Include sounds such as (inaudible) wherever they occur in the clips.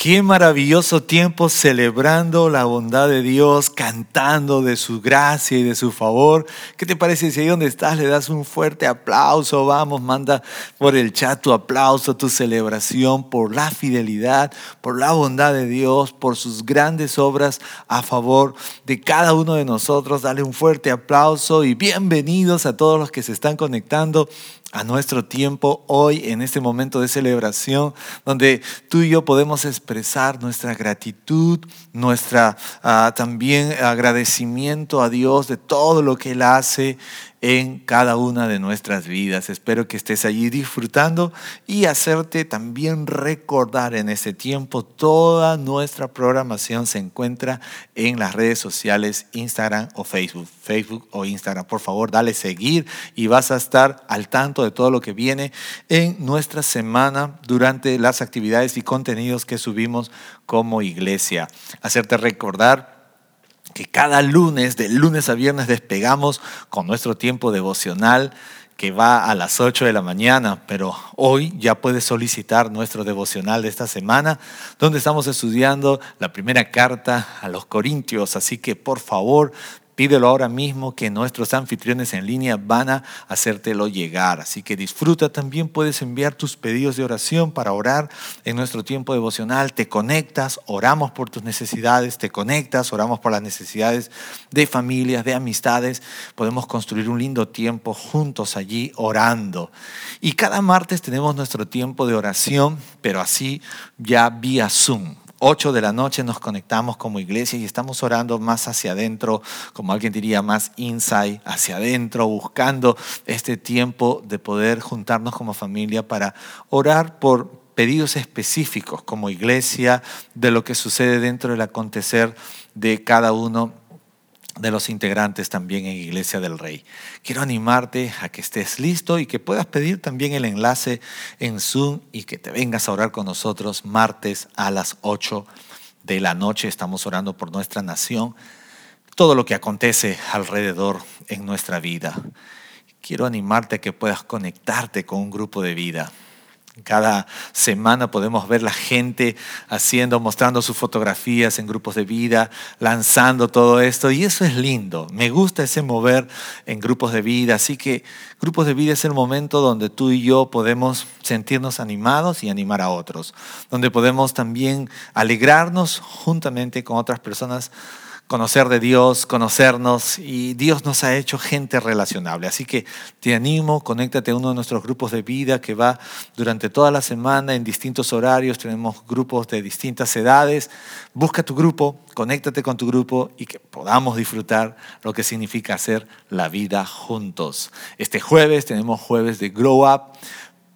Qué maravilloso tiempo celebrando la bondad de Dios, cantando de su gracia y de su favor. ¿Qué te parece si ahí donde estás le das un fuerte aplauso? Vamos, manda por el chat tu aplauso, tu celebración por la fidelidad, por la bondad de Dios, por sus grandes obras a favor de cada uno de nosotros. Dale un fuerte aplauso y bienvenidos a todos los que se están conectando a nuestro tiempo hoy en este momento de celebración donde tú y yo podemos expresar nuestra gratitud, nuestra ah, también agradecimiento a Dios de todo lo que Él hace en cada una de nuestras vidas. Espero que estés allí disfrutando y hacerte también recordar en ese tiempo toda nuestra programación se encuentra en las redes sociales Instagram o Facebook. Facebook o Instagram, por favor, dale seguir y vas a estar al tanto de todo lo que viene en nuestra semana durante las actividades y contenidos que subimos como iglesia. Hacerte recordar que cada lunes, de lunes a viernes, despegamos con nuestro tiempo devocional que va a las 8 de la mañana, pero hoy ya puedes solicitar nuestro devocional de esta semana, donde estamos estudiando la primera carta a los Corintios, así que por favor Pídelo ahora mismo que nuestros anfitriones en línea van a hacértelo llegar. Así que disfruta también, puedes enviar tus pedidos de oración para orar en nuestro tiempo devocional. Te conectas, oramos por tus necesidades, te conectas, oramos por las necesidades de familias, de amistades. Podemos construir un lindo tiempo juntos allí orando. Y cada martes tenemos nuestro tiempo de oración, pero así ya vía Zoom. 8 de la noche nos conectamos como iglesia y estamos orando más hacia adentro, como alguien diría, más inside, hacia adentro, buscando este tiempo de poder juntarnos como familia para orar por pedidos específicos como iglesia, de lo que sucede dentro del acontecer de cada uno de los integrantes también en Iglesia del Rey. Quiero animarte a que estés listo y que puedas pedir también el enlace en Zoom y que te vengas a orar con nosotros martes a las 8 de la noche. Estamos orando por nuestra nación, todo lo que acontece alrededor en nuestra vida. Quiero animarte a que puedas conectarte con un grupo de vida cada semana podemos ver la gente haciendo, mostrando sus fotografías en grupos de vida, lanzando todo esto. Y eso es lindo. Me gusta ese mover en grupos de vida. Así que grupos de vida es el momento donde tú y yo podemos sentirnos animados y animar a otros. Donde podemos también alegrarnos juntamente con otras personas conocer de Dios, conocernos y Dios nos ha hecho gente relacionable. Así que te animo, conéctate a uno de nuestros grupos de vida que va durante toda la semana en distintos horarios, tenemos grupos de distintas edades. Busca tu grupo, conéctate con tu grupo y que podamos disfrutar lo que significa hacer la vida juntos. Este jueves tenemos jueves de Grow Up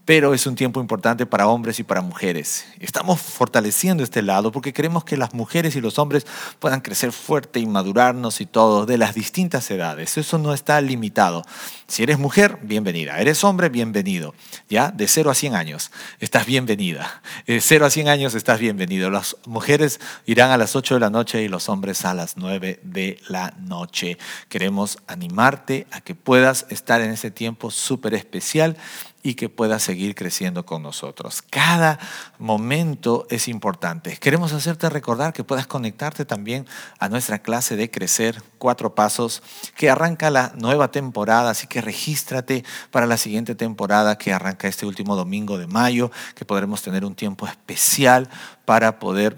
pero es un tiempo importante para hombres y para mujeres. Estamos fortaleciendo este lado porque queremos que las mujeres y los hombres puedan crecer fuerte y madurarnos y todo de las distintas edades. Eso no está limitado. Si eres mujer, bienvenida. Eres hombre, bienvenido. Ya, de 0 a 100 años, estás bienvenida. De 0 a 100 años estás bienvenido. Las mujeres irán a las 8 de la noche y los hombres a las 9 de la noche. Queremos animarte a que puedas estar en ese tiempo súper especial y que pueda seguir creciendo con nosotros. Cada momento es importante. Queremos hacerte recordar que puedas conectarte también a nuestra clase de Crecer Cuatro Pasos que arranca la nueva temporada, así que regístrate para la siguiente temporada que arranca este último domingo de mayo, que podremos tener un tiempo especial para poder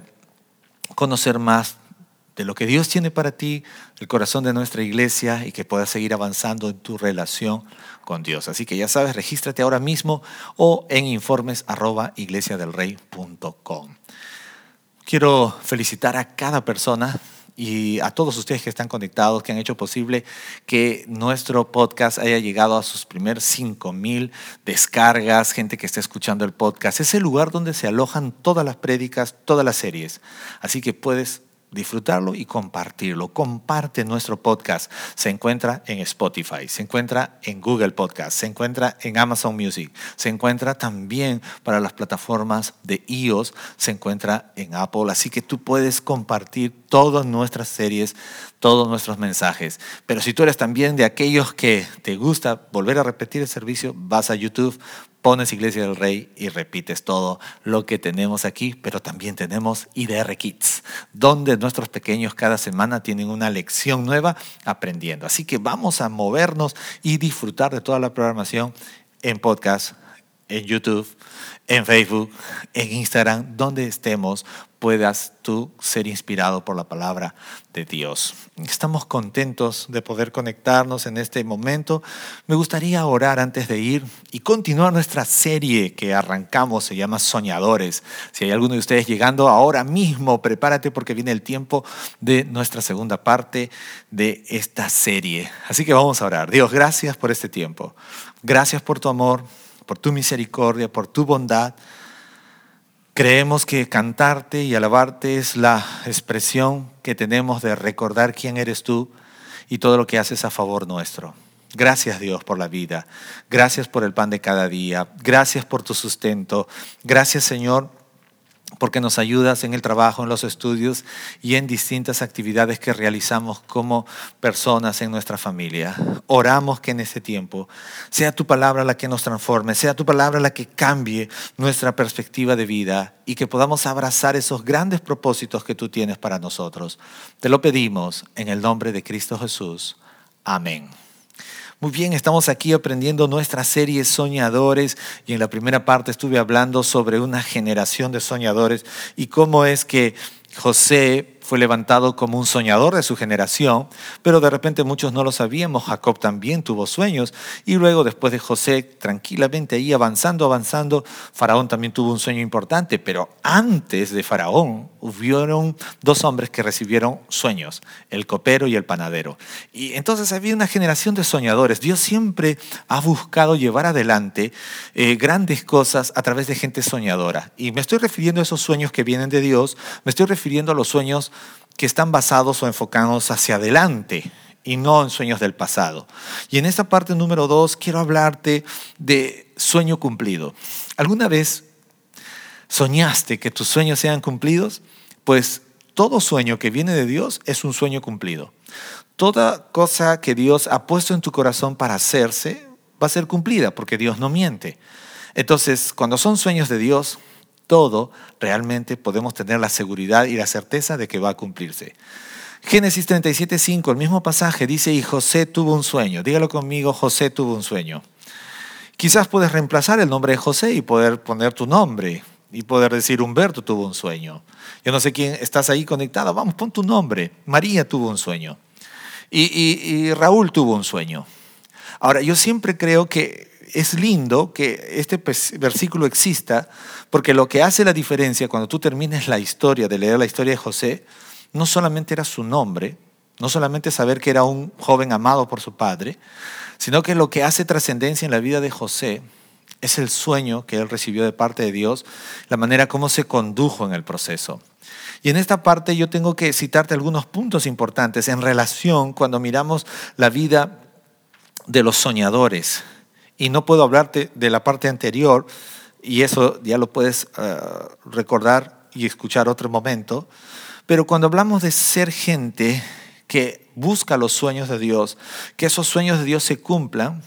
conocer más de lo que Dios tiene para ti, el corazón de nuestra iglesia y que puedas seguir avanzando en tu relación con Dios. Así que ya sabes, regístrate ahora mismo o en informes. Quiero felicitar a cada persona y a todos ustedes que están conectados, que han hecho posible que nuestro podcast haya llegado a sus primeros 5000 descargas, gente que está escuchando el podcast. Es el lugar donde se alojan todas las prédicas, todas las series. Así que puedes disfrutarlo y compartirlo. Comparte nuestro podcast. Se encuentra en Spotify, se encuentra en Google Podcast, se encuentra en Amazon Music, se encuentra también para las plataformas de iOS, se encuentra en Apple. Así que tú puedes compartir todas nuestras series, todos nuestros mensajes. Pero si tú eres también de aquellos que te gusta volver a repetir el servicio, vas a YouTube, pones Iglesia del Rey y repites todo lo que tenemos aquí, pero también tenemos IDR Kids, donde nuestros pequeños cada semana tienen una lección nueva aprendiendo. Así que vamos a movernos y disfrutar de toda la programación en podcast, en YouTube, en Facebook, en Instagram, donde estemos, puedas tú ser inspirado por la palabra de Dios. Estamos contentos de poder conectarnos en este momento. Me gustaría orar antes de ir y continuar nuestra serie que arrancamos, se llama Soñadores. Si hay alguno de ustedes llegando ahora mismo, prepárate porque viene el tiempo de nuestra segunda parte de esta serie. Así que vamos a orar. Dios, gracias por este tiempo. Gracias por tu amor, por tu misericordia, por tu bondad. Creemos que cantarte y alabarte es la expresión que tenemos de recordar quién eres tú y todo lo que haces a favor nuestro. Gracias Dios por la vida. Gracias por el pan de cada día. Gracias por tu sustento. Gracias Señor porque nos ayudas en el trabajo, en los estudios y en distintas actividades que realizamos como personas en nuestra familia. Oramos que en ese tiempo sea tu palabra la que nos transforme, sea tu palabra la que cambie nuestra perspectiva de vida y que podamos abrazar esos grandes propósitos que tú tienes para nosotros. Te lo pedimos en el nombre de Cristo Jesús. Amén. Muy bien, estamos aquí aprendiendo nuestra serie Soñadores y en la primera parte estuve hablando sobre una generación de soñadores y cómo es que José fue levantado como un soñador de su generación, pero de repente muchos no lo sabíamos. Jacob también tuvo sueños y luego después de José, tranquilamente ahí avanzando, avanzando, Faraón también tuvo un sueño importante, pero antes de Faraón hubieron dos hombres que recibieron sueños, el copero y el panadero. Y entonces había una generación de soñadores. Dios siempre ha buscado llevar adelante eh, grandes cosas a través de gente soñadora. Y me estoy refiriendo a esos sueños que vienen de Dios, me estoy refiriendo a los sueños que están basados o enfocados hacia adelante y no en sueños del pasado. Y en esta parte número dos quiero hablarte de sueño cumplido. ¿Alguna vez soñaste que tus sueños sean cumplidos? Pues todo sueño que viene de Dios es un sueño cumplido. Toda cosa que Dios ha puesto en tu corazón para hacerse va a ser cumplida porque Dios no miente. Entonces, cuando son sueños de Dios, todo, realmente podemos tener la seguridad y la certeza de que va a cumplirse. Génesis 37.5, el mismo pasaje dice, y José tuvo un sueño. Dígalo conmigo, José tuvo un sueño. Quizás puedes reemplazar el nombre de José y poder poner tu nombre y poder decir, Humberto tuvo un sueño. Yo no sé quién estás ahí conectado, vamos, pon tu nombre. María tuvo un sueño. y Raúl tuvo un sueño. Ahora, yo siempre creo que es lindo que este versículo exista, porque lo que hace la diferencia cuando tú termines la historia, de leer la historia de José, no solamente era su nombre, no solamente saber que era un joven amado por su padre, sino que lo que hace trascendencia en la vida de José es el sueño que él recibió de parte de Dios, la manera como se condujo en el proceso. Y en esta parte yo tengo que citarte algunos puntos importantes en relación cuando miramos la vida de los soñadores y no puedo hablarte de la parte anterior, y eso ya lo puedes eh, recordar y escuchar otro momento, pero cuando hablamos de ser gente que busca los sueños de Dios, que esos sueños de Dios se cumplan,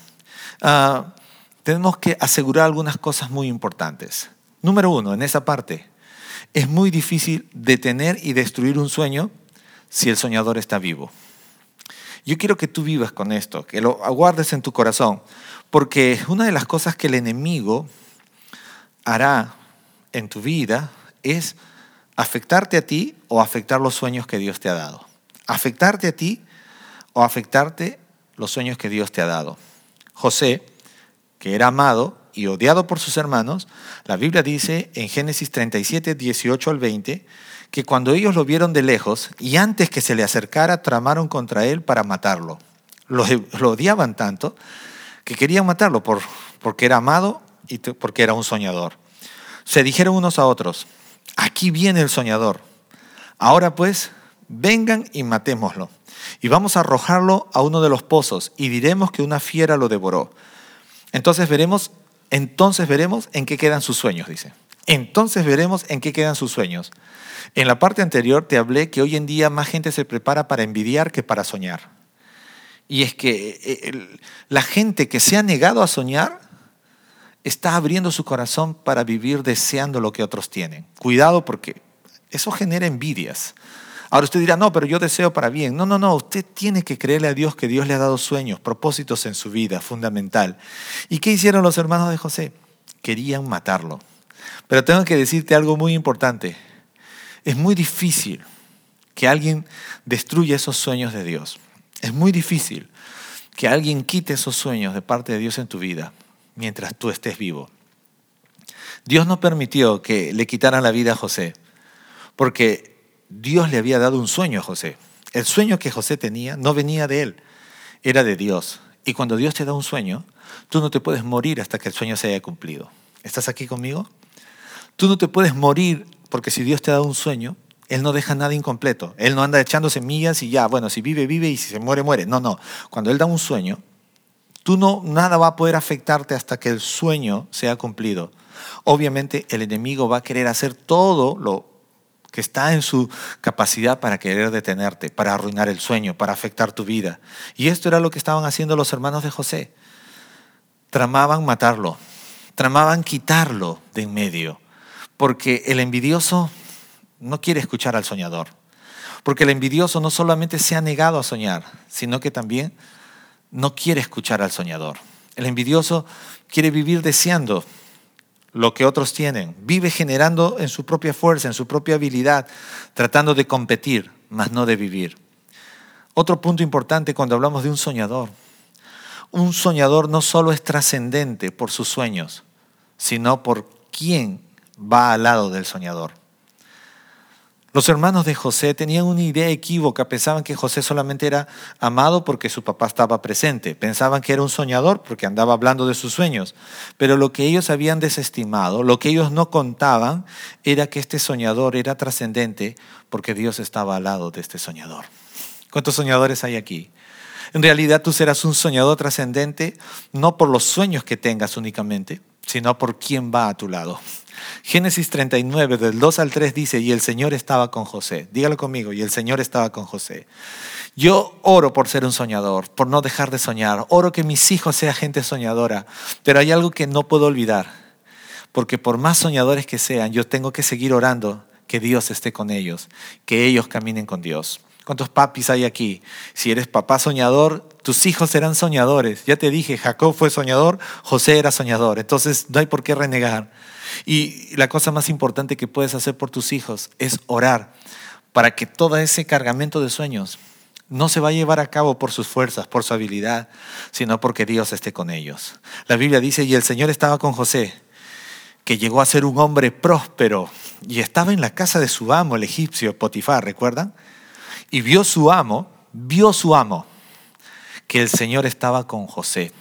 ah, tenemos que asegurar algunas cosas muy importantes. Número uno, en esa parte, es muy difícil detener y destruir un sueño si el soñador está vivo. Yo quiero que tú vivas con esto, que lo aguardes en tu corazón, porque una de las cosas que el enemigo hará en tu vida es afectarte a ti o afectar los sueños que Dios te ha dado. Afectarte a ti o afectarte los sueños que Dios te ha dado. José, que era amado y odiado por sus hermanos, la Biblia dice en Génesis 37, 18 al 20, que cuando ellos lo vieron de lejos y antes que se le acercara, tramaron contra él para matarlo. Lo, lo odiaban tanto que querían matarlo por, porque era amado y porque era un soñador. Se dijeron unos a otros, aquí viene el soñador. Ahora pues, vengan y matémoslo. Y vamos a arrojarlo a uno de los pozos y diremos que una fiera lo devoró. Entonces veremos, entonces veremos en qué quedan sus sueños, dice. Entonces veremos en qué quedan sus sueños. En la parte anterior te hablé que hoy en día más gente se prepara para envidiar que para soñar. Y es que eh, la gente que se ha negado a soñar está abriendo su corazón para vivir deseando lo que otros tienen. Cuidado porque eso genera envidias. Ahora usted dirá, no, pero yo deseo para bien. No, no, no, usted tiene que creerle a Dios que Dios le ha dado sueños, propósitos en su vida, fundamental. ¿Y qué hicieron los hermanos de José? Querían matarlo. Pero tengo que decirte algo muy importante. Es muy difícil que alguien destruya esos sueños de Dios. Es muy difícil que alguien quite esos sueños de parte de Dios en tu vida mientras tú estés vivo. Dios no permitió que le quitaran la vida a José, porque Dios le había dado un sueño a José. El sueño que José tenía no venía de él, era de Dios. Y cuando Dios te da un sueño, tú no te puedes morir hasta que el sueño se haya cumplido. ¿Estás aquí conmigo? Tú no te puedes morir porque si Dios te da un sueño, Él no deja nada incompleto. Él no anda echando semillas y ya, bueno, si vive, vive y si se muere, muere. No, no. Cuando Él da un sueño, tú no, nada va a poder afectarte hasta que el sueño sea cumplido. Obviamente el enemigo va a querer hacer todo lo que está en su capacidad para querer detenerte, para arruinar el sueño, para afectar tu vida. Y esto era lo que estaban haciendo los hermanos de José. Tramaban matarlo, tramaban quitarlo de en medio, porque el envidioso no quiere escuchar al soñador, porque el envidioso no solamente se ha negado a soñar, sino que también no quiere escuchar al soñador. El envidioso quiere vivir deseando lo que otros tienen. Vive generando en su propia fuerza, en su propia habilidad, tratando de competir, mas no de vivir. Otro punto importante cuando hablamos de un soñador. Un soñador no solo es trascendente por sus sueños, sino por quién va al lado del soñador. Los hermanos de José tenían una idea equívoca, pensaban que José solamente era amado porque su papá estaba presente, pensaban que era un soñador porque andaba hablando de sus sueños, pero lo que ellos habían desestimado, lo que ellos no contaban, era que este soñador era trascendente porque Dios estaba al lado de este soñador. ¿Cuántos soñadores hay aquí? En realidad tú serás un soñador trascendente no por los sueños que tengas únicamente, sino por quién va a tu lado. Génesis 39, del 2 al 3 dice, y el Señor estaba con José. Dígalo conmigo, y el Señor estaba con José. Yo oro por ser un soñador, por no dejar de soñar. Oro que mis hijos sean gente soñadora. Pero hay algo que no puedo olvidar. Porque por más soñadores que sean, yo tengo que seguir orando que Dios esté con ellos, que ellos caminen con Dios. ¿Cuántos papis hay aquí? Si eres papá soñador, tus hijos serán soñadores. Ya te dije, Jacob fue soñador, José era soñador. Entonces no hay por qué renegar. Y la cosa más importante que puedes hacer por tus hijos es orar para que todo ese cargamento de sueños no se va a llevar a cabo por sus fuerzas, por su habilidad, sino porque Dios esté con ellos. La Biblia dice, y el Señor estaba con José, que llegó a ser un hombre próspero y estaba en la casa de su amo, el egipcio Potifar, ¿recuerdan? Y vio su amo, vio su amo, que el Señor estaba con José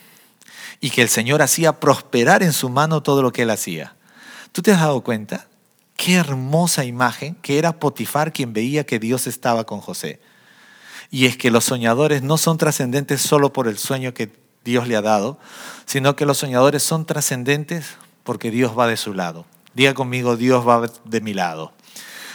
y que el Señor hacía prosperar en su mano todo lo que él hacía. ¿Tú te has dado cuenta? Qué hermosa imagen que era Potifar quien veía que Dios estaba con José. Y es que los soñadores no son trascendentes solo por el sueño que Dios le ha dado, sino que los soñadores son trascendentes porque Dios va de su lado. Diga conmigo, Dios va de mi lado.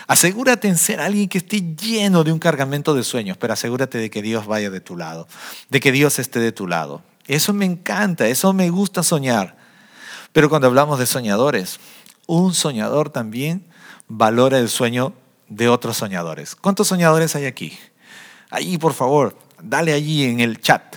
Asegúrate en ser alguien que esté lleno de un cargamento de sueños, pero asegúrate de que Dios vaya de tu lado, de que Dios esté de tu lado. Eso me encanta, eso me gusta soñar. Pero cuando hablamos de soñadores, un soñador también valora el sueño de otros soñadores. ¿Cuántos soñadores hay aquí? Ahí, por favor, dale allí en el chat.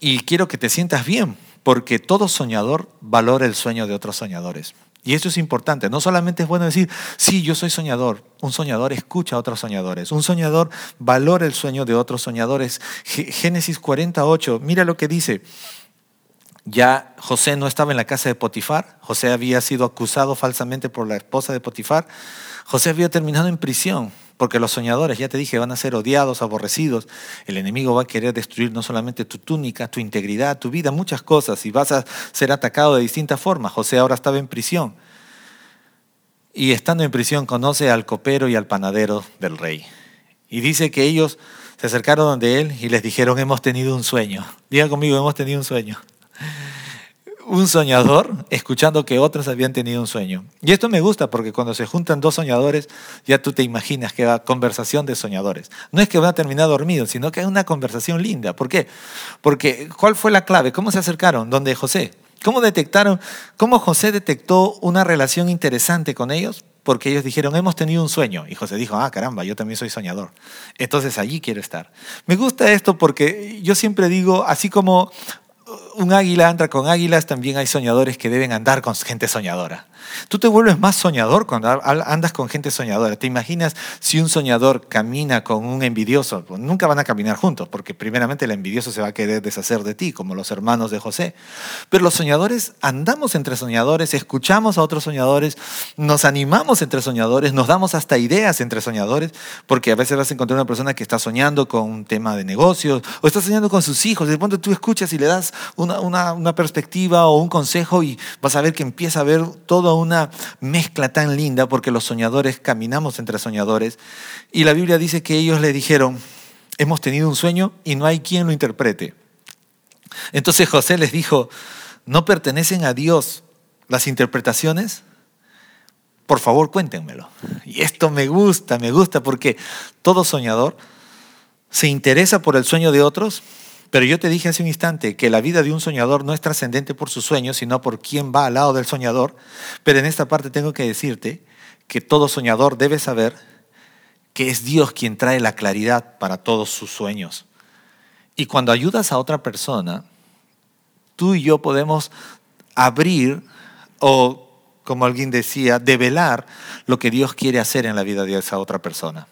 Y quiero que te sientas bien, porque todo soñador valora el sueño de otros soñadores. Y eso es importante. No solamente es bueno decir, sí, yo soy soñador. Un soñador escucha a otros soñadores. Un soñador valora el sueño de otros soñadores. Génesis 48, mira lo que dice. Ya José no estaba en la casa de Potifar. José había sido acusado falsamente por la esposa de Potifar. José había terminado en prisión. Porque los soñadores, ya te dije, van a ser odiados, aborrecidos. El enemigo va a querer destruir no solamente tu túnica, tu integridad, tu vida, muchas cosas. Y vas a ser atacado de distintas formas. José ahora estaba en prisión. y estando en prisión conoce al copero y al panadero del rey. Y dice que ellos se acercaron donde él y les dijeron, hemos tenido un sueño. Diga conmigo, hemos tenido un sueño un soñador escuchando que otros habían tenido un sueño. Y esto me gusta porque cuando se juntan dos soñadores, ya tú te imaginas que va conversación de soñadores. No es que van a terminar dormidos, sino que hay una conversación linda. ¿Por qué? Porque ¿cuál fue la clave? ¿Cómo se acercaron? ¿Dónde José? ¿Cómo detectaron? ¿Cómo José detectó una relación interesante con ellos? Porque ellos dijeron, hemos tenido un sueño. Y José dijo, ah, caramba, yo también soy soñador. Entonces allí quiero estar. Me gusta esto porque yo siempre digo, así como un águila anda con águilas, también hay soñadores que deben andar con gente soñadora. Tú te vuelves más soñador cuando andas con gente soñadora. ¿Te imaginas si un soñador camina con un envidioso? Pues nunca van a caminar juntos, porque primeramente el envidioso se va a querer deshacer de ti, como los hermanos de José. Pero los soñadores andamos entre soñadores, escuchamos a otros soñadores, nos animamos entre soñadores, nos damos hasta ideas entre soñadores, porque a veces vas a encontrar una persona que está soñando con un tema de negocios o está soñando con sus hijos. De pronto tú escuchas y le das una, una, una perspectiva o un consejo y vas a ver que empieza a ver todo una mezcla tan linda porque los soñadores caminamos entre soñadores y la Biblia dice que ellos le dijeron, hemos tenido un sueño y no hay quien lo interprete. Entonces José les dijo, ¿no pertenecen a Dios las interpretaciones? Por favor, cuéntenmelo. Y esto me gusta, me gusta porque todo soñador se interesa por el sueño de otros, pero yo te dije hace un instante que la vida de un soñador no es trascendente por sus sueños, sino por quién va al lado del soñador. Pero en esta parte tengo que decirte que todo soñador debe saber que es Dios quien trae la claridad para todos sus sueños. Y cuando ayudas a otra persona, tú y yo podemos abrir o, como alguien decía, develar lo que Dios quiere hacer en la vida de esa otra persona.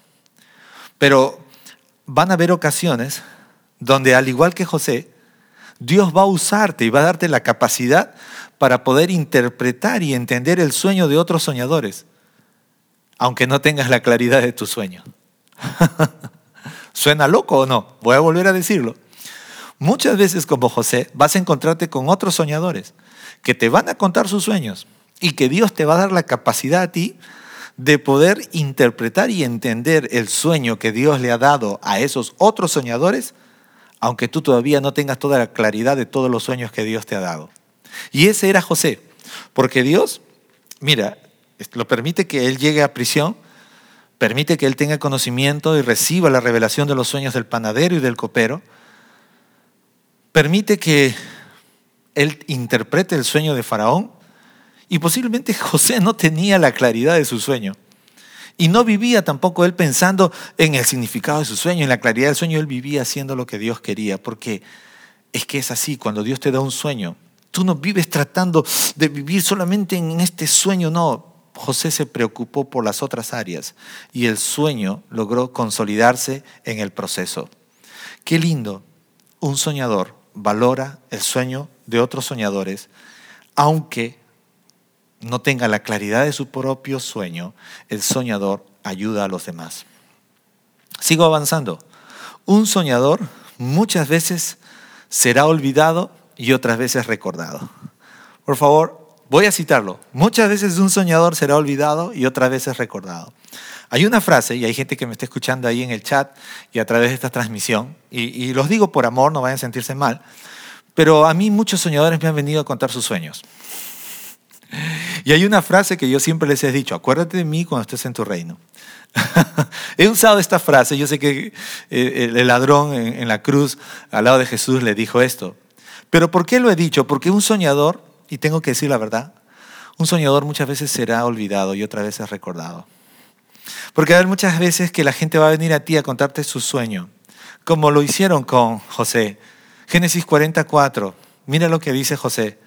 Pero van a haber ocasiones donde al igual que José, Dios va a usarte y va a darte la capacidad para poder interpretar y entender el sueño de otros soñadores, aunque no tengas la claridad de tu sueño. (laughs) ¿Suena loco o no? Voy a volver a decirlo. Muchas veces como José vas a encontrarte con otros soñadores que te van a contar sus sueños y que Dios te va a dar la capacidad a ti de poder interpretar y entender el sueño que Dios le ha dado a esos otros soñadores aunque tú todavía no tengas toda la claridad de todos los sueños que Dios te ha dado. Y ese era José, porque Dios, mira, lo permite que él llegue a prisión, permite que él tenga conocimiento y reciba la revelación de los sueños del panadero y del copero, permite que él interprete el sueño de Faraón, y posiblemente (laughs) José no tenía la claridad de su sueño. Y no vivía tampoco él pensando en el significado de su sueño, en la claridad del sueño, él vivía haciendo lo que Dios quería, porque es que es así, cuando Dios te da un sueño, tú no vives tratando de vivir solamente en este sueño, no. José se preocupó por las otras áreas y el sueño logró consolidarse en el proceso. Qué lindo, un soñador valora el sueño de otros soñadores, aunque no tenga la claridad de su propio sueño, el soñador ayuda a los demás. Sigo avanzando. Un soñador muchas veces será olvidado y otras veces recordado. Por favor, voy a citarlo. Muchas veces un soñador será olvidado y otras veces recordado. Hay una frase, y hay gente que me está escuchando ahí en el chat y a través de esta transmisión, y, los digo por amor, no vayan a sentirse mal, pero a mí muchos soñadores me han venido a contar sus sueños. Y hay una frase que yo siempre les he dicho, acuérdate de mí cuando estés en tu reino. (laughs) he usado esta frase, yo sé que eh, el ladrón en la cruz al lado de Jesús le dijo esto. Pero ¿por qué lo he dicho? Porque un soñador, y tengo que decir la verdad, un soñador muchas veces será olvidado y otras veces recordado. Porque hay muchas veces que la gente va a venir a ti a contarte su sueño, como lo hicieron con José. Génesis 44, mira lo que dice José.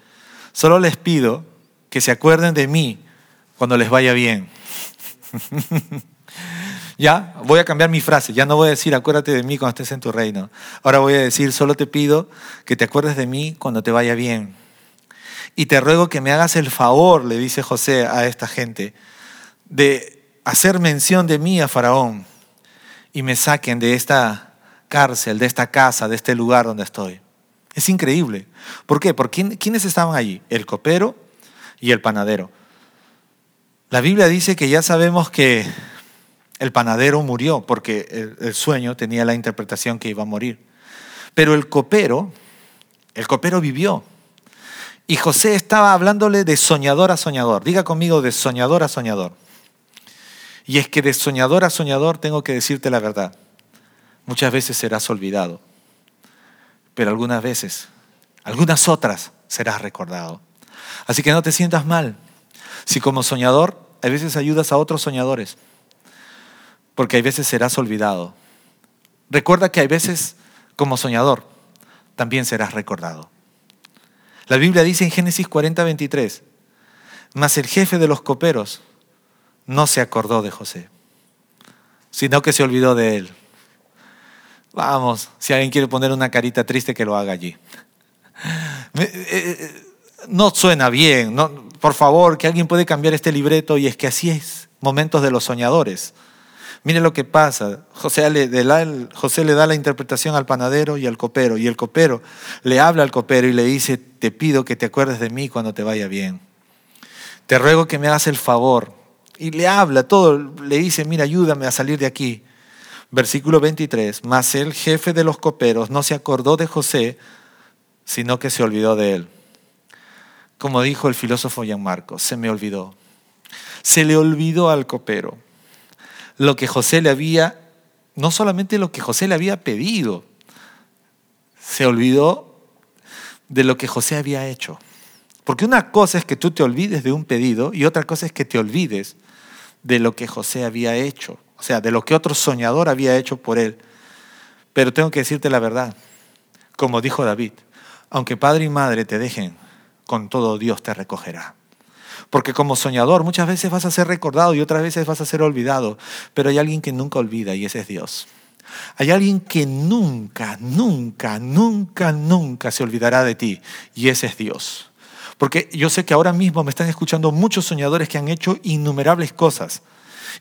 Solo les pido que se acuerden de mí cuando les vaya bien. (laughs) ya, voy a cambiar mi frase, ya no voy a decir acuérdate de mí cuando estés en tu reino. Ahora voy a decir, solo te pido que te acuerdes de mí cuando te vaya bien. Y te ruego que me hagas el favor, le dice José a esta gente, de hacer mención de mí a Faraón y me saquen de esta cárcel, de esta casa, de este lugar donde estoy. Es increíble. ¿Por qué? Porque ¿quiénes estaban allí? El copero, y el panadero. La Biblia dice que ya sabemos que el panadero murió porque el, sueño tenía la interpretación que iba a morir. Pero el copero, el copero vivió. Y José estaba hablándole de soñador a soñador. Diga conmigo de soñador a soñador. Y es que de soñador a soñador tengo que decirte la verdad. Muchas veces serás olvidado, pero algunas veces, algunas otras serás recordado. Así que no te sientas mal si como soñador a veces ayudas a otros soñadores, porque a veces serás olvidado. Recuerda que hay veces como soñador también serás recordado. La Biblia dice en Génesis 40, 23, mas el jefe de los coperos no se acordó de José, sino que se olvidó de él. Vamos, si alguien quiere poner una carita triste, que lo haga allí. (laughs) No suena bien, no, por favor, que alguien puede cambiar este libreto y es que así es, momentos de los soñadores. Mire lo que pasa, José le, José le da la interpretación al panadero y al copero, y el copero le habla al copero y le dice, te pido que te acuerdes de mí cuando te vaya bien. Te ruego que me hagas el favor y le habla todo, le dice, mira, ayúdame a salir de aquí. Versículo 23, mas el jefe de los coperos no se acordó de José, sino que se olvidó de él. Como dijo el filósofo Gianmarco, se me olvidó. Se le olvidó al copero lo que José le había, no solamente lo que José le había pedido, se olvidó de lo que José había hecho. Porque una cosa es que tú te olvides de un pedido y otra cosa es que te olvides de lo que José había hecho, o sea, de lo que otro soñador había hecho por él. Pero tengo que decirte la verdad, como dijo David, aunque padre y madre te dejen, con todo Dios te recogerá. Porque como soñador muchas veces vas a ser recordado y otras veces vas a ser olvidado, pero hay alguien que nunca olvida y ese es Dios. Hay alguien que nunca, nunca, nunca, nunca se olvidará de ti y ese es Dios. Porque yo sé que ahora mismo me están escuchando muchos soñadores que han hecho innumerables cosas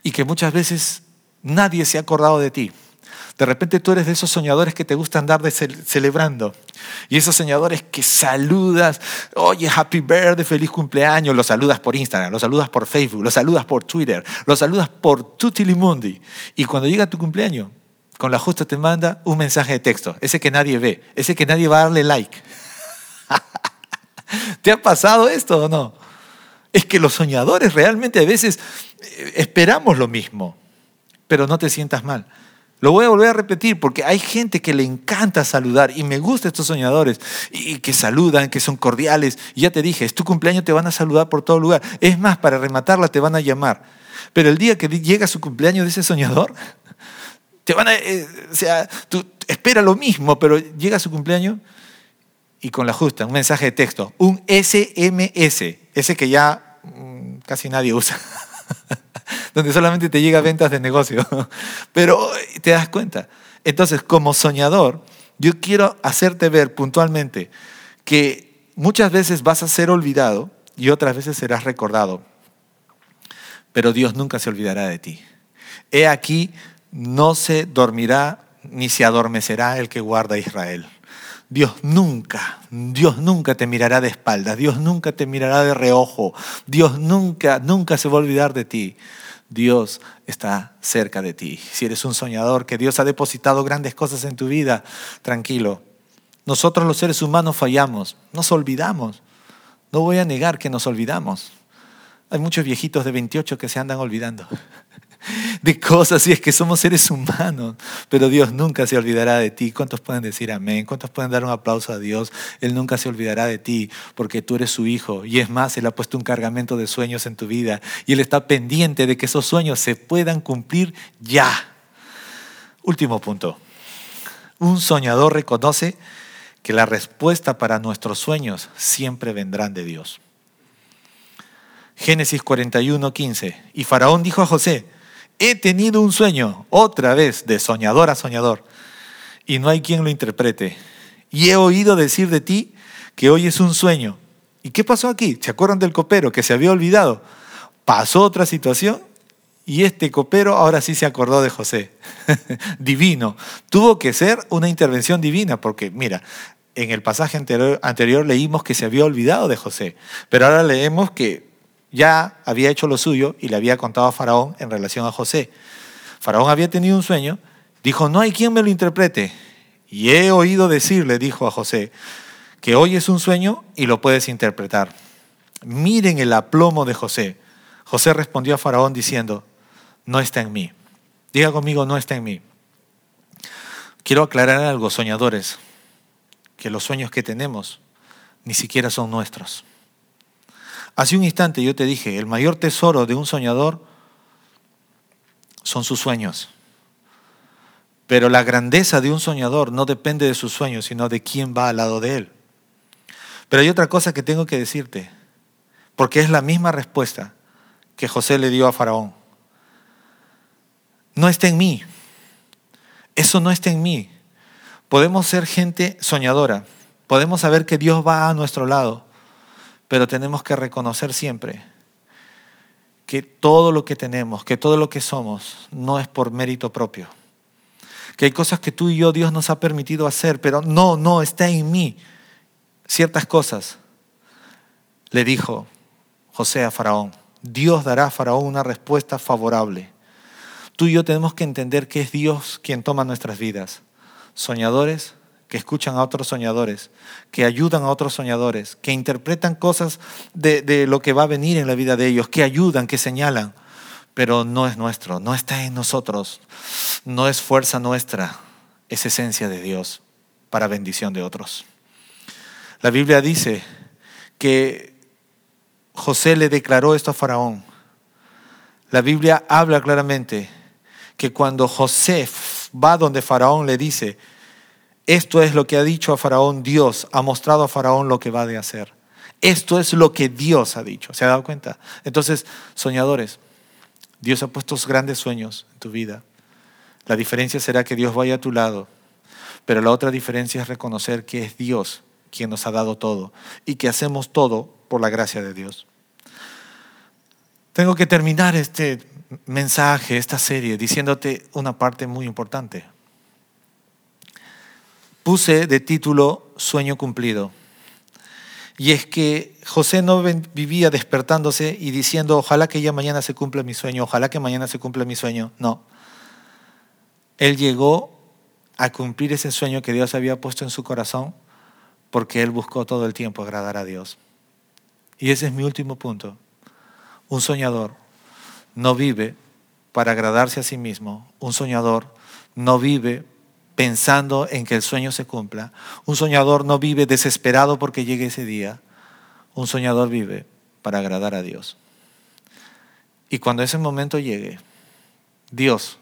y que muchas veces nadie se ha acordado de ti. De repente tú eres de esos soñadores que te gusta andar celebrando. Y esos soñadores que saludas, oye, happy birthday, feliz cumpleaños, lo saludas por Instagram, lo saludas por Facebook, lo saludas por Twitter, lo saludas por Tutilimundi. Y cuando llega tu cumpleaños, con la justa te manda un mensaje de texto, ese que nadie ve, ese que nadie va a darle like. (laughs) ¿Te ha pasado esto o no? Es que los soñadores realmente a veces eh, esperamos lo mismo, pero no te sientas mal. Lo voy a volver a repetir porque hay gente que le encanta saludar y me gustan estos soñadores y que saludan, que son cordiales. Ya te dije, es tu cumpleaños, te van a saludar por todo lugar. Es más, para rematarla te van a llamar. Pero el día que llega su cumpleaños de ese soñador, (laughs) te van a, eh, o sea, tú espera lo mismo, pero llega su cumpleaños y con la justa, un mensaje de texto, un SMS, ese que ya mm, casi nadie usa, (laughs) (laughs) donde solamente te llega ventas de negocio, (laughs) pero te das cuenta. Entonces, como soñador, yo quiero hacerte ver puntualmente que muchas veces vas a ser olvidado y otras veces serás recordado, pero Dios nunca se olvidará de ti. He aquí, no se dormirá ni se adormecerá el que guarda a Israel. Dios nunca, Dios nunca te mirará de espaldas, Dios nunca te mirará de reojo, Dios nunca, nunca se va a olvidar de ti. Dios está cerca de ti. Si eres un soñador, que Dios ha depositado grandes cosas en tu vida, tranquilo. Nosotros los seres humanos fallamos, nos olvidamos. No voy a negar que nos olvidamos. Hay muchos viejitos de 28 que se andan olvidando de cosas y es que somos seres humanos, pero Dios nunca se olvidará de ti. ¿Cuántos pueden decir amén? ¿Cuántos pueden dar un aplauso a Dios? Él nunca se olvidará de ti porque tú eres su hijo y es más, Él ha puesto un cargamento de sueños en tu vida y Él está pendiente de que esos sueños se puedan cumplir ya. Último punto. Un soñador reconoce que la respuesta para nuestros sueños siempre vendrán de Dios. Génesis 41, 15. Y Faraón dijo a José, he tenido un sueño, otra vez, de soñador a soñador, y no hay quien lo interprete. Y he oído decir de ti que hoy es un sueño. ¿Y qué pasó aquí? ¿Se acuerdan del copero que se había olvidado? Pasó otra situación y este copero ahora sí se acordó de José. (laughs) Divino. Tuvo que ser una intervención divina, porque mira, en el pasaje anterior, anterior, leímos que se había olvidado de José, pero ahora leemos que ya había hecho lo suyo y le había contado a Faraón en relación a José. Faraón había tenido un sueño, dijo, no hay quien me lo interprete. Y he oído decirle, dijo a José, que hoy es un sueño y lo puedes interpretar. Miren el aplomo de José. José respondió a Faraón diciendo, no está en mí. Diga conmigo, no está en mí. Quiero aclarar algo, soñadores, que los sueños que tenemos ni siquiera son nuestros. Hace un instante yo te dije, el mayor tesoro de un soñador son sus sueños. Pero la grandeza de un soñador no depende de sus sueños, sino de quién va al lado de él. Pero hay otra cosa que tengo que decirte, porque es la misma respuesta que José le dio a Faraón. No está en mí. Eso no está en mí. Podemos ser gente soñadora. Podemos saber que Dios va a nuestro lado. Pero tenemos que reconocer siempre que todo lo que tenemos, que todo lo que somos, no es por mérito propio. Que hay cosas que tú y yo Dios nos ha permitido hacer, pero no, no, está en mí. Ciertas cosas. Le dijo José a Faraón, Dios dará a Faraón una respuesta favorable. Tú y yo tenemos que entender que es Dios quien toma nuestras vidas. Soñadores que escuchan a otros soñadores, que ayudan a otros soñadores, que interpretan cosas de, lo que va a venir en la vida de ellos, que ayudan, que señalan, pero no es nuestro, no está en nosotros, no es fuerza nuestra, es esencia de Dios para bendición de otros. La Biblia dice que José le declaró esto a Faraón. La Biblia habla claramente que cuando José va donde Faraón le dice, esto es lo que ha dicho a Faraón Dios, ha mostrado a Faraón lo que va a hacer. Esto es lo que Dios ha dicho. ¿Se ha dado cuenta? Entonces, soñadores, Dios ha puesto grandes sueños en tu vida. La diferencia será que Dios vaya a tu lado, pero la otra diferencia es reconocer que es Dios quien nos ha dado todo y que hacemos todo por la gracia de Dios. Tengo que terminar este mensaje, esta serie, diciéndote una parte muy importante puse de título Sueño cumplido. Y es que José no vivía despertándose y diciendo, ojalá que ya mañana se cumpla mi sueño, ojalá que mañana se cumpla mi sueño. No. Él llegó a cumplir ese sueño que Dios había puesto en su corazón porque él buscó todo el tiempo agradar a Dios. Y ese es mi último punto. Un soñador no vive para agradarse a sí mismo. Un soñador no vive pensando en que el sueño se cumpla. Un soñador no vive desesperado porque llegue ese día. Un soñador vive para agradar a Dios. Y cuando ese momento llegue, Dios,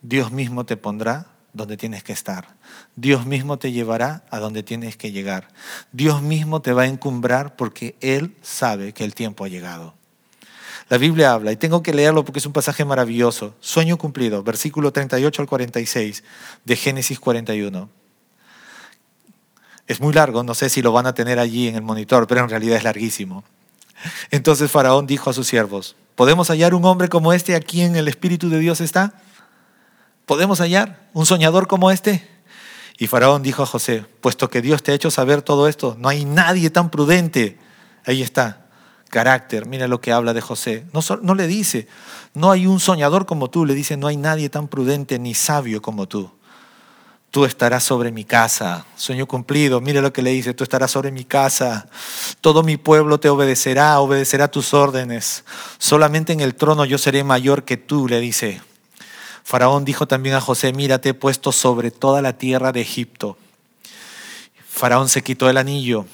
Dios mismo te pondrá donde tienes que estar. Dios mismo te llevará a donde tienes que llegar. Dios mismo te va a encumbrar porque Él sabe que el tiempo ha llegado. La Biblia habla, y tengo que leerlo porque es un pasaje maravilloso. Sueño cumplido, versículo 38 al 46 de Génesis 41. Es muy largo, no sé si lo van a tener allí en el monitor, pero en realidad es larguísimo. Entonces Faraón dijo a sus siervos, ¿podemos hallar un hombre como este aquí en el Espíritu de Dios está? ¿Podemos hallar un soñador como este? Y Faraón dijo a José, puesto que Dios te ha hecho saber todo esto, no hay nadie tan prudente. Ahí está, carácter. Mira lo que habla de José. No, le dice, no hay un soñador como tú, le dice, no hay nadie tan prudente ni sabio como tú. Tú estarás sobre mi casa. Sueño cumplido. Mira lo que le dice, tú estarás sobre mi casa. Todo mi pueblo te obedecerá, obedecerá tus órdenes. Solamente en el trono yo seré mayor que tú, le dice. Faraón dijo también a José, mira, te he puesto sobre toda la tierra de Egipto. Faraón se quitó el anillo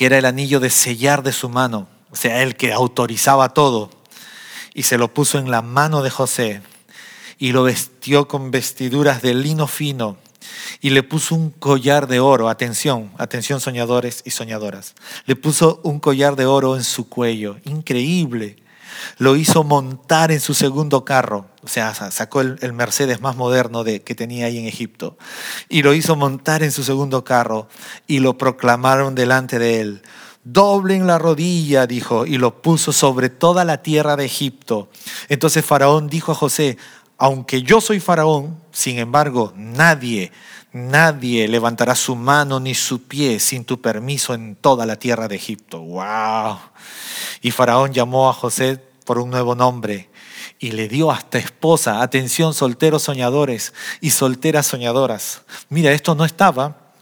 que era el anillo de sellar de su mano, o sea, el que autorizaba todo, y se lo puso en la mano de José y lo vestió con vestiduras de lino fino y le puso un collar de oro, atención, atención soñadores y soñadoras, le puso un collar de oro en su cuello, increíble, lo hizo montar en su segundo carro, o sea, sacó el, Mercedes más moderno de, que tenía ahí en Egipto, y lo hizo montar en su segundo carro y lo proclamaron delante de él. Doblen la rodilla, dijo, y lo puso sobre toda la tierra de Egipto. Entonces Faraón dijo a José, aunque yo soy Faraón, sin embargo, nadie, nadie levantará su mano ni su pie sin tu permiso en toda la tierra de Egipto. ¡Wow! Y Faraón llamó a José por un nuevo nombre y le dio hasta esposa. Atención, solteros soñadores y solteras soñadoras. Mira, esto no estaba.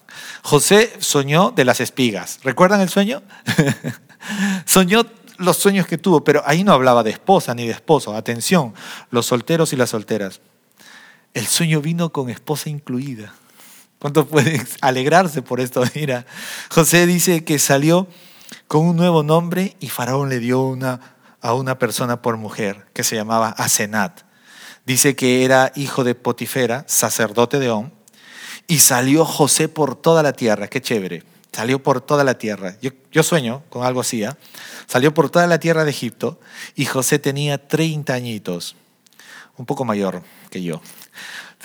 José soñó de las espigas. ¿Recuerdan el sueño? (laughs) soñó los sueños que tuvo, pero ahí no hablaba de esposa ni de esposo. Atención, los solteros y las solteras. El sueño vino con esposa incluida. ¿Cuántos pueden alegrarse por esto? (laughs) Mira, José dice que salió con un nuevo nombre y Faraón le dio una, a una persona por mujer que se llamaba Asenat. Dice que era hijo de Potifera, sacerdote de On, y salió José por toda la tierra. Qué chévere. Salió por toda la tierra. Yo, sueño con algo así. ¿eh? Salió por toda la tierra de Egipto y José tenía 30 añitos, un poco mayor que yo.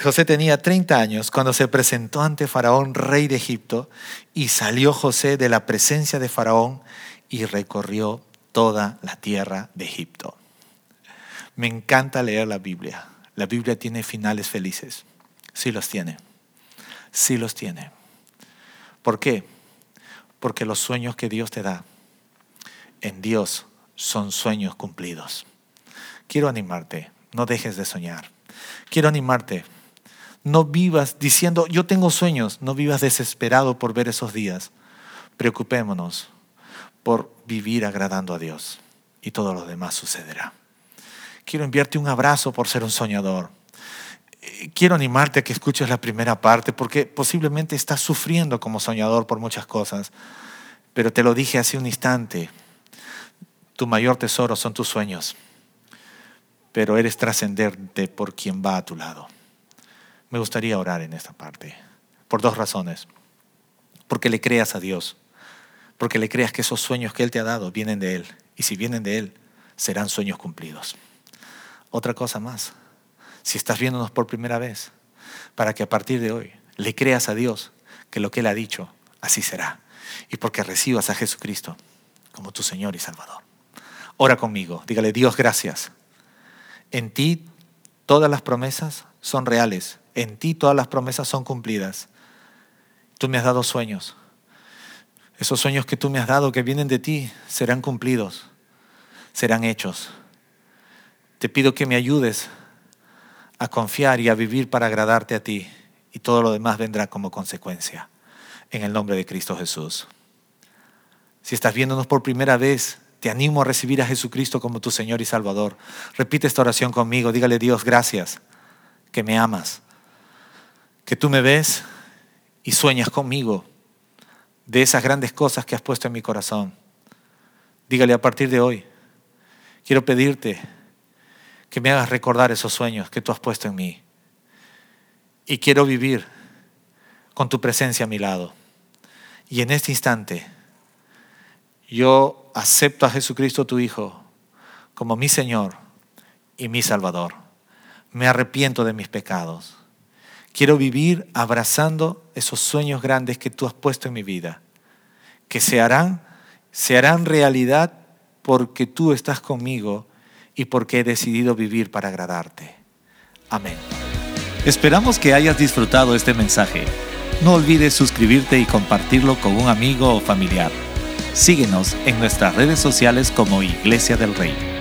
José tenía 30 años cuando se presentó ante Faraón, rey de Egipto, y salió José de la presencia de Faraón y recorrió toda la tierra de Egipto. Me encanta leer la Biblia. La Biblia tiene finales felices. Sí los tiene. Sí los tiene. ¿Por qué? Porque los sueños que Dios te da en Dios son sueños cumplidos. Quiero animarte, no dejes de soñar. Quiero animarte no vivas diciendo, yo tengo sueños, no vivas desesperado por ver esos días. Preocupémonos por vivir agradando a Dios y todo lo demás sucederá. Quiero enviarte un abrazo por ser un soñador. Quiero animarte a que escuches la primera parte porque posiblemente estás sufriendo como soñador por muchas cosas, pero te lo dije hace un instante, tu mayor tesoro son tus sueños, pero eres trascendente por quien va a tu lado. Me gustaría orar en esta parte, por dos razones. Porque le creas a Dios, porque le creas que esos sueños que Él te ha dado vienen de Él, y si vienen de Él, serán sueños cumplidos. Otra cosa más, si estás viéndonos por primera vez, para que a partir de hoy le creas a Dios que lo que Él ha dicho, así será, y porque recibas a Jesucristo como tu Señor y Salvador. Ora conmigo, dígale Dios gracias. En ti todas las promesas son reales en ti todas las promesas son cumplidas. Tú me has dado sueños. Esos sueños que tú me has dado, que vienen de ti, serán cumplidos, serán hechos. Te pido que me ayudes a confiar y a vivir para agradarte a ti y todo lo demás vendrá como consecuencia. En el nombre de Cristo Jesús. Si estás viéndonos por primera vez, te animo a recibir a Jesucristo como tu Señor y Salvador. Repite esta oración conmigo. Dígale Dios, gracias, que me amas que tú me ves y sueñas conmigo de esas grandes cosas que has puesto en mi corazón. Dígale a partir de hoy, quiero pedirte que me hagas recordar esos sueños que tú has puesto en mí. Y quiero vivir con tu presencia a mi lado. Y en este instante, yo acepto a Jesucristo tu Hijo como mi Señor y mi Salvador. Me arrepiento de mis pecados Quiero vivir abrazando esos sueños grandes que tú has puesto en mi vida, que se harán, se harán realidad porque tú estás conmigo y porque he decidido vivir para agradarte. Amén. Esperamos que hayas disfrutado este mensaje. No olvides suscribirte y compartirlo con un amigo o familiar. Síguenos en nuestras redes sociales como Iglesia del Rey.